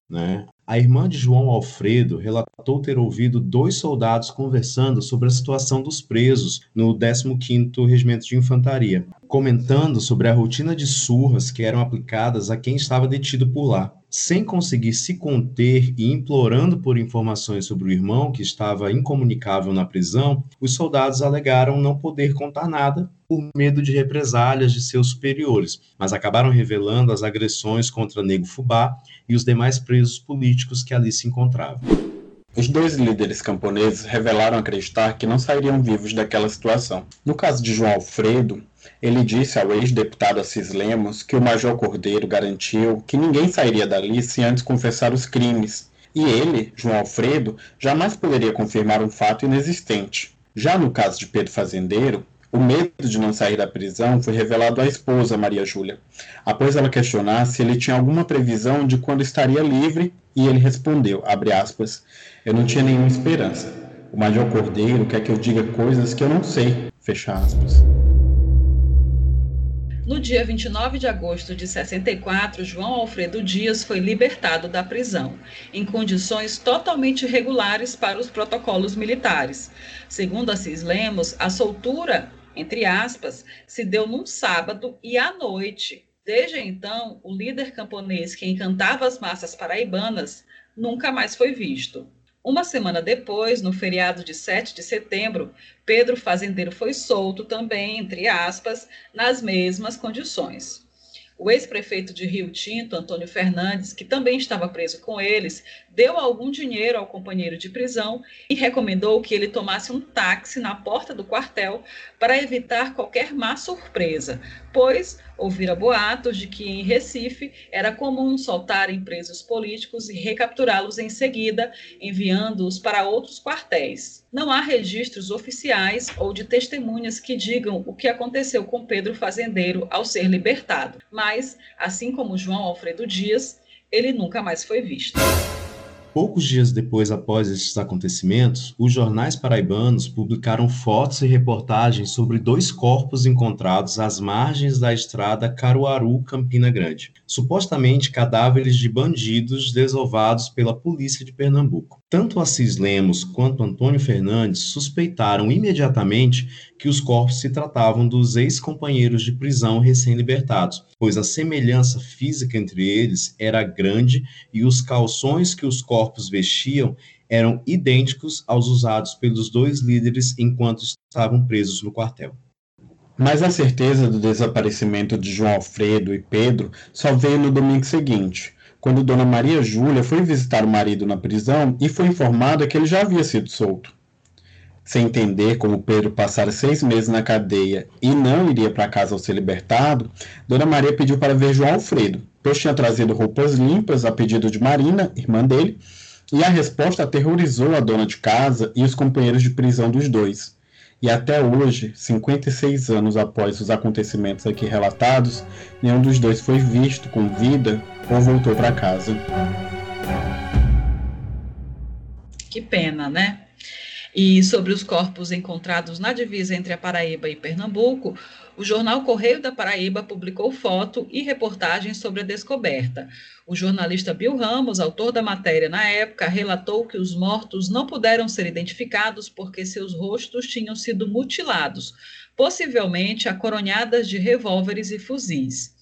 Né? A irmã de João Alfredo relatou ter ouvido dois soldados conversando sobre a situação dos presos no 15º Regimento de Infantaria, comentando sobre a rotina de surras que eram aplicadas a quem estava detido por lá. Sem conseguir se conter e implorando por informações sobre o irmão que estava incomunicável na prisão, os soldados alegaram não poder contar nada por medo de represálias de seus superiores, mas acabaram revelando as agressões contra Nego Fubá e os demais presos políticos que ali se encontravam. Os dois líderes camponeses revelaram acreditar que não sairiam vivos daquela situação. No caso de João Alfredo, ele disse ao ex-deputado Assis Lemos que o Major Cordeiro garantiu que ninguém sairia dali sem antes confessar os crimes, e ele, João Alfredo, jamais poderia confirmar um fato inexistente. Já no caso de Pedro Fazendeiro, o medo de não sair da prisão foi revelado à esposa, Maria Júlia, após ela questionar se ele tinha alguma previsão de quando estaria livre, e ele respondeu, aspas, eu não tinha nenhuma esperança. O Major Cordeiro quer que eu diga coisas que eu não sei, fecha aspas. No dia 29 de agosto de 64, João Alfredo Dias foi libertado da prisão, em condições totalmente regulares para os protocolos militares. Segundo Assis Lemos, a soltura, entre aspas, se deu num sábado e à noite. Desde então, o líder camponês que encantava as massas paraibanas nunca mais foi visto. Uma semana depois, no feriado de 7 de setembro, Pedro Fazendeiro foi solto também, entre aspas, nas mesmas condições. O ex-prefeito de Rio Tinto, Antônio Fernandes, que também estava preso com eles, deu algum dinheiro ao companheiro de prisão e recomendou que ele tomasse um táxi na porta do quartel para evitar qualquer má surpresa, pois ouvira boatos de que em Recife era comum soltarem presos políticos e recapturá-los em seguida, enviando-os para outros quartéis. Não há registros oficiais ou de testemunhas que digam o que aconteceu com Pedro Fazendeiro ao ser libertado, mas, assim como João Alfredo Dias, ele nunca mais foi visto. Poucos dias depois após estes acontecimentos, os jornais paraibanos publicaram fotos e reportagens sobre dois corpos encontrados às margens da estrada Caruaru-Campina Grande, supostamente cadáveres de bandidos desovados pela polícia de Pernambuco. Tanto Assis Lemos quanto Antônio Fernandes suspeitaram imediatamente que os corpos se tratavam dos ex-companheiros de prisão recém-libertados, pois a semelhança física entre eles era grande e os calções que os corpos vestiam eram idênticos aos usados pelos dois líderes enquanto estavam presos no quartel. Mas a certeza do desaparecimento de João Alfredo e Pedro só veio no domingo seguinte, quando Dona Maria Júlia foi visitar o marido na prisão e foi informada que ele já havia sido solto. Sem entender como Pedro passara seis meses na cadeia e não iria para casa ao ser libertado, Dona Maria pediu para ver João Alfredo, pois tinha trazido roupas limpas a pedido de Marina, irmã dele, e a resposta aterrorizou a dona de casa e os companheiros de prisão dos dois. E até hoje, 56 anos após os acontecimentos aqui relatados, nenhum dos dois foi visto com vida ou voltou para casa. Que pena, né? E sobre os corpos encontrados na divisa entre a Paraíba e Pernambuco, o jornal Correio da Paraíba publicou foto e reportagem sobre a descoberta. O jornalista Bill Ramos, autor da matéria na época, relatou que os mortos não puderam ser identificados porque seus rostos tinham sido mutilados, possivelmente acoronhadas de revólveres e fuzis.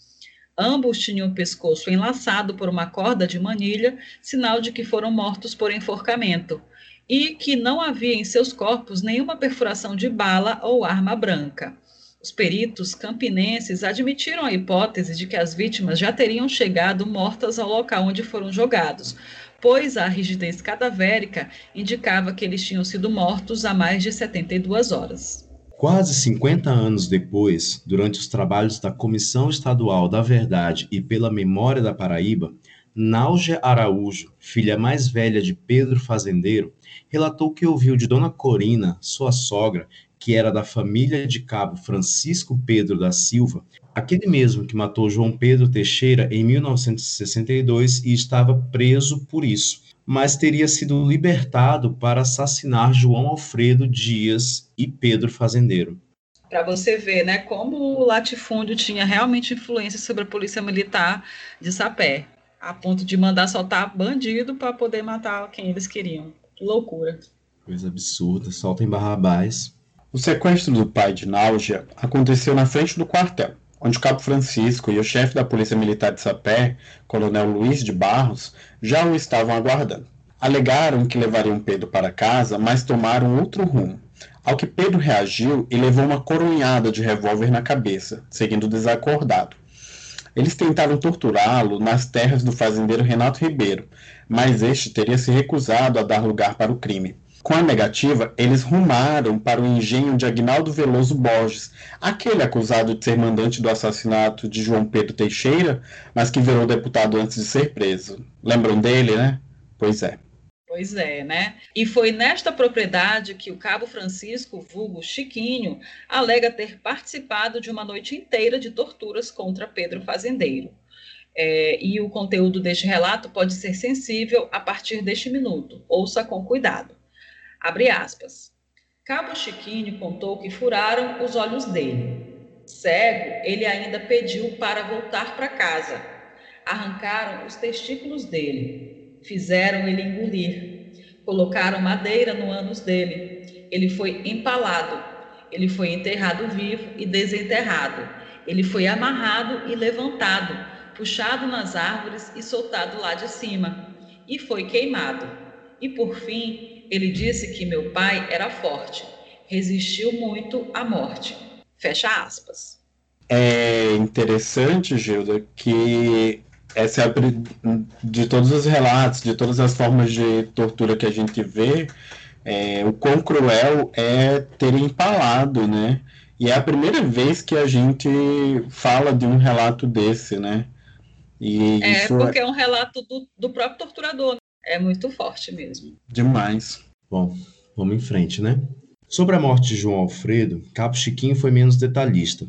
Ambos tinham o pescoço enlaçado por uma corda de manilha, sinal de que foram mortos por enforcamento, e que não havia em seus corpos nenhuma perfuração de bala ou arma branca. Os peritos campinenses admitiram a hipótese de que as vítimas já teriam chegado mortas ao local onde foram jogados, pois a rigidez cadavérica indicava que eles tinham sido mortos há mais de 72 horas. Quase 50 anos depois, durante os trabalhos da Comissão Estadual da Verdade e pela Memória da Paraíba, Náugia Araújo, filha mais velha de Pedro Fazendeiro, relatou que ouviu de Dona Corina, sua sogra, que era da família de cabo Francisco Pedro da Silva, aquele mesmo que matou João Pedro Teixeira em 1962 e estava preso por isso, mas teria sido libertado para assassinar João Alfredo Dias e Pedro Fazendeiro. Para você ver, né, como o latifúndio tinha realmente influência sobre a polícia militar de Sapé, a ponto de mandar soltar bandido para poder matar quem eles queriam. Que loucura. Coisa absurda, soltem Barrabás. O sequestro do pai de Náugia aconteceu na frente do quartel, onde o cabo Francisco e o chefe da Polícia Militar de Sapé, coronel Luiz de Barros, já o estavam aguardando. Alegaram que levariam Pedro para casa, mas tomaram outro rumo. Ao que Pedro reagiu e levou uma coronhada de revólver na cabeça, seguindo desacordado. Eles tentaram torturá-lo nas terras do fazendeiro Renato Ribeiro, mas este teria se recusado a dar lugar para o crime. Com a negativa, eles rumaram para o engenho de Agnaldo Veloso Borges, aquele acusado de ser mandante do assassinato de João Pedro Teixeira, mas que virou deputado antes de ser preso. Lembram dele, né? Pois é. Pois é, né? E foi nesta propriedade que o Cabo Francisco, vulgo Chiquinho, alega ter participado de uma noite inteira de torturas contra Pedro Fazendeiro. É, e o conteúdo deste relato pode ser sensível a partir deste minuto. Ouça com cuidado. Abre aspas. Cabo Chiquinho contou que furaram os olhos dele. Cego, ele ainda pediu para voltar para casa. Arrancaram os testículos dele, fizeram ele engolir, colocaram madeira no ânus dele. Ele foi empalado, ele foi enterrado vivo e desenterrado. Ele foi amarrado e levantado, puxado nas árvores e soltado lá de cima, e foi queimado. E por fim, ele disse que meu pai era forte, resistiu muito à morte. Fecha aspas. É interessante, Gilda, que essa é de todos os relatos, de todas as formas de tortura que a gente vê, é, o quão cruel é ter empalado, né? E é a primeira vez que a gente fala de um relato desse, né? E é, é porque é... é um relato do, do próprio torturador. Né? É muito forte mesmo. Demais. Bom, vamos em frente, né? Sobre a morte de João Alfredo, Capo Chiquinho foi menos detalhista.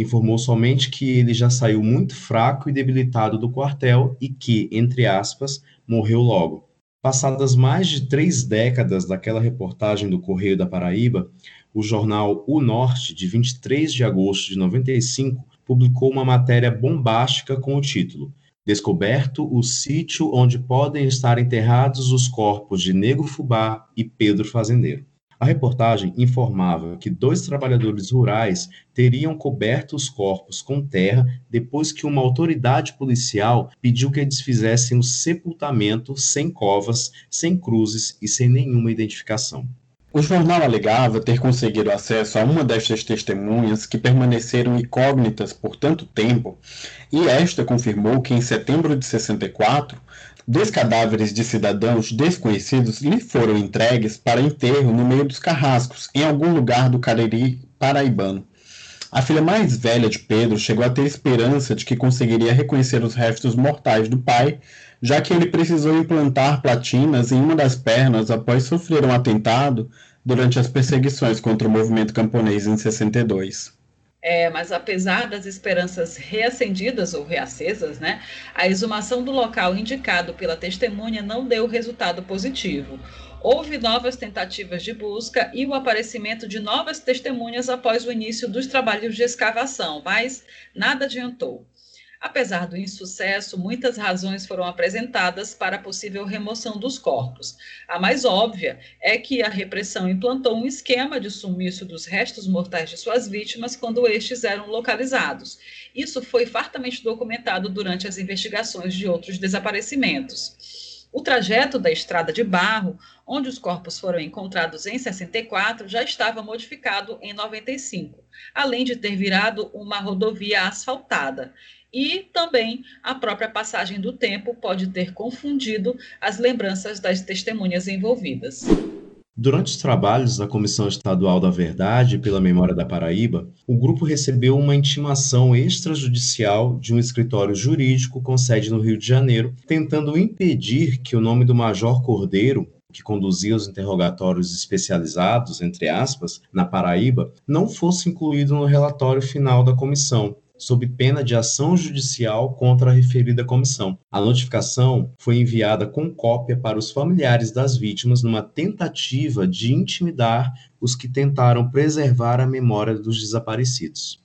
Informou somente que ele já saiu muito fraco e debilitado do quartel e que, entre aspas, morreu logo. Passadas mais de três décadas daquela reportagem do Correio da Paraíba, o jornal O Norte, de 23 de agosto de 95, publicou uma matéria bombástica com o título Descoberto o sítio onde podem estar enterrados os corpos de Negro Fubá e Pedro Fazendeiro. A reportagem informava que dois trabalhadores rurais teriam coberto os corpos com terra depois que uma autoridade policial pediu que eles fizessem o sepultamento sem covas, sem cruzes e sem nenhuma identificação. O jornal alegava ter conseguido acesso a uma destas testemunhas que permaneceram incógnitas por tanto tempo, e esta confirmou que em setembro de 64, dois cadáveres de cidadãos desconhecidos lhe foram entregues para enterro no meio dos carrascos, em algum lugar do Cariri paraibano. A filha mais velha de Pedro chegou a ter esperança de que conseguiria reconhecer os restos mortais do pai, já que ele precisou implantar platinas em uma das pernas após sofrer um atentado durante as perseguições contra o movimento camponês em 62. É, mas apesar das esperanças reacendidas ou reacesas, né, a exumação do local indicado pela testemunha não deu resultado positivo. Houve novas tentativas de busca e o aparecimento de novas testemunhas após o início dos trabalhos de escavação, mas nada adiantou. Apesar do insucesso, muitas razões foram apresentadas para a possível remoção dos corpos. A mais óbvia é que a repressão implantou um esquema de sumiço dos restos mortais de suas vítimas quando estes eram localizados. Isso foi fartamente documentado durante as investigações de outros desaparecimentos. O trajeto da estrada de barro, onde os corpos foram encontrados em 64, já estava modificado em 95, além de ter virado uma rodovia asfaltada e também a própria passagem do tempo pode ter confundido as lembranças das testemunhas envolvidas. Durante os trabalhos da Comissão Estadual da Verdade pela Memória da Paraíba, o grupo recebeu uma intimação extrajudicial de um escritório jurídico com sede no Rio de Janeiro, tentando impedir que o nome do Major Cordeiro, que conduzia os interrogatórios especializados, entre aspas, na Paraíba, não fosse incluído no relatório final da comissão, sob pena de ação judicial contra a referida comissão. A notificação foi enviada com cópia para os familiares das vítimas numa tentativa de intimidar os que tentaram preservar a memória dos desaparecidos.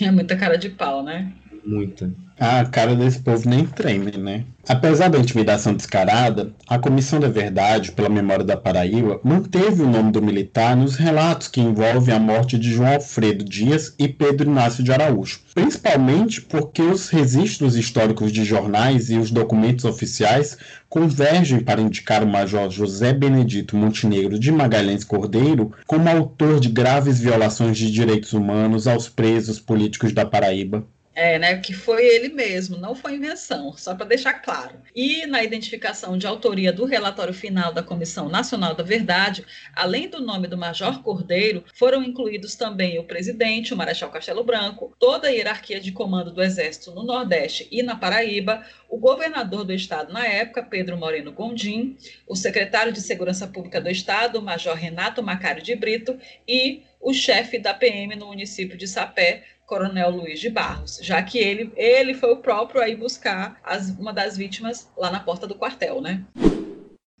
É muita cara de pau, né? Muita. A cara desse povo nem treme, né? Apesar da intimidação descarada, a Comissão da Verdade pela Memória da Paraíba manteve o nome do militar nos relatos que envolvem a morte de João Alfredo Dias e Pedro Inácio de Araújo, principalmente porque os registros históricos de jornais e os documentos oficiais convergem para indicar o Major José Benedito Montenegro de Magalhães Cordeiro como autor de graves violações de direitos humanos aos presos políticos da Paraíba. É, né, que foi ele mesmo, não foi invenção, só para deixar claro. E na identificação de autoria do relatório final da Comissão Nacional da Verdade, além do nome do Major Cordeiro, foram incluídos também o presidente, o Marechal Castelo Branco, toda a hierarquia de comando do Exército no Nordeste e na Paraíba, o governador do estado na época, Pedro Moreno Gondim, o secretário de Segurança Pública do Estado, Major Renato Macário de Brito, e o chefe da PM no município de Sapé, Coronel Luiz de Barros, já que ele, ele foi o próprio aí buscar as, uma das vítimas lá na porta do quartel, né?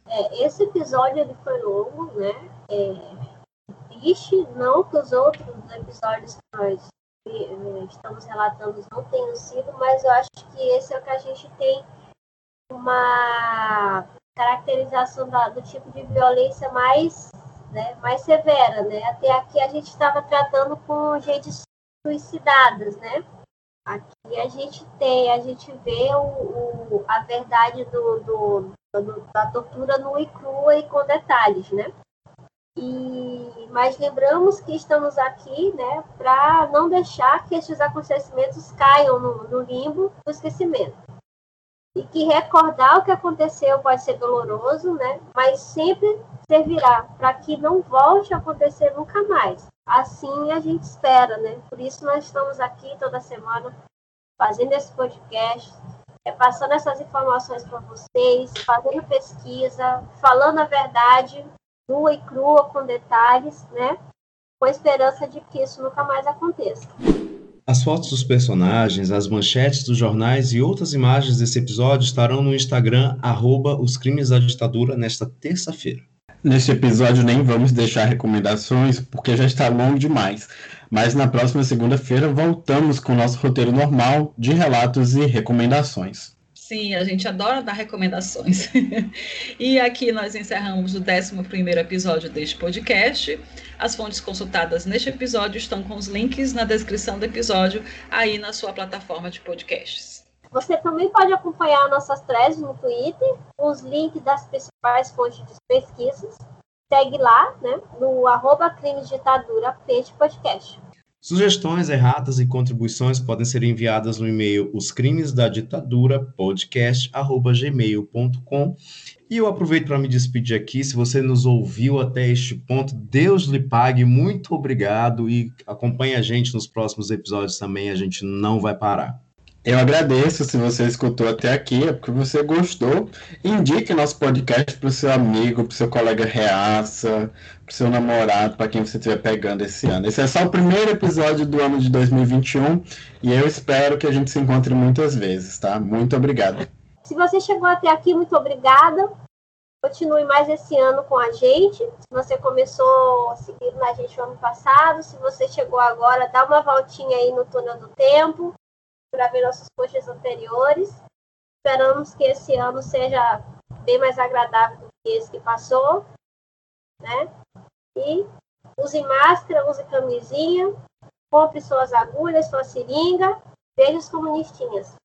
É, esse episódio ele foi longo, né? É, triste, não que os outros episódios que nós estamos relatando não tenham sido, mas eu acho que esse é o que a gente tem uma caracterização da, do tipo de violência mais, né, mais severa, né? Até aqui a gente estava tratando com gente suicidadas, né? Aqui a gente tem, a gente vê o, o a verdade do, do, do, da tortura nua e crua e com detalhes, né? E, mas lembramos que estamos aqui né, para não deixar que estes acontecimentos caiam no, no limbo do esquecimento. E que recordar o que aconteceu pode ser doloroso, né, mas sempre servirá para que não volte a acontecer nunca mais. Assim a gente espera, né? Por isso nós estamos aqui toda semana fazendo esse podcast, é, passando essas informações para vocês, fazendo pesquisa, falando a verdade, nua e crua, com detalhes, né? Com a esperança de que isso nunca mais aconteça. As fotos dos personagens, as manchetes dos jornais e outras imagens desse episódio estarão no Instagram, arroba os crimes da ditadura, nesta terça-feira. Neste episódio nem vamos deixar recomendações, porque já está longo demais. Mas na próxima segunda-feira voltamos com o nosso roteiro normal de relatos e recomendações. Sim, a gente adora dar recomendações. e aqui nós encerramos o 11 episódio deste podcast. As fontes consultadas neste episódio estão com os links na descrição do episódio, aí na sua plataforma de podcasts. Você também pode acompanhar nossas threads no Twitter, os links das principais fontes de pesquisas. Segue lá, né, no arroba crimes ditadura podcast. Sugestões, erratas e contribuições podem ser enviadas no e-mail os crimes da ditadura podcast@gmail.com. E eu aproveito para me despedir aqui. Se você nos ouviu até este ponto, Deus lhe pague. Muito obrigado e acompanhe a gente nos próximos episódios também. A gente não vai parar. Eu agradeço se você escutou até aqui, é porque você gostou. Indique nosso podcast para o seu amigo, para o seu colega reaça, para o seu namorado, para quem você estiver pegando esse ano. Esse é só o primeiro episódio do ano de 2021 e eu espero que a gente se encontre muitas vezes, tá? Muito obrigado. Se você chegou até aqui, muito obrigada. Continue mais esse ano com a gente. Se você começou seguindo a gente no ano passado, se você chegou agora, dá uma voltinha aí no túnel do tempo para ver nossos posts anteriores. Esperamos que esse ano seja bem mais agradável do que esse que passou, né? E use máscara, use camisinha, compre suas agulhas, sua seringa. Beijos comunistinhas.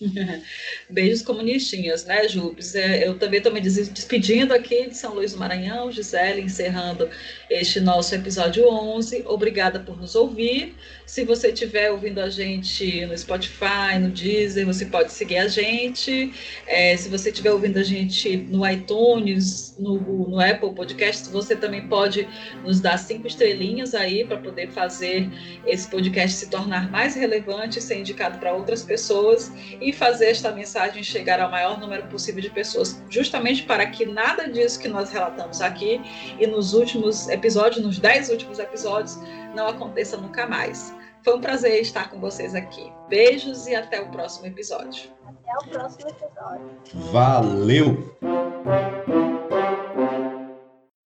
Beijos comunistinhas, né, Jubes? Eu também estou me despedindo aqui de São Luís do Maranhão, Gisele, encerrando este nosso episódio 11. Obrigada por nos ouvir. Se você estiver ouvindo a gente no Spotify, no Deezer, você pode seguir a gente. É, se você estiver ouvindo a gente no iTunes, no, no Apple Podcasts, você também pode nos dar cinco estrelinhas aí para poder fazer esse podcast se tornar mais relevante, ser indicado para outras pessoas e fazer esta mensagem chegar ao maior número possível de pessoas, justamente para que nada disso que nós relatamos aqui e nos últimos episódios, nos dez últimos episódios, não aconteça nunca mais. Foi um prazer estar com vocês aqui. Beijos e até o próximo episódio. Até o próximo episódio. Valeu!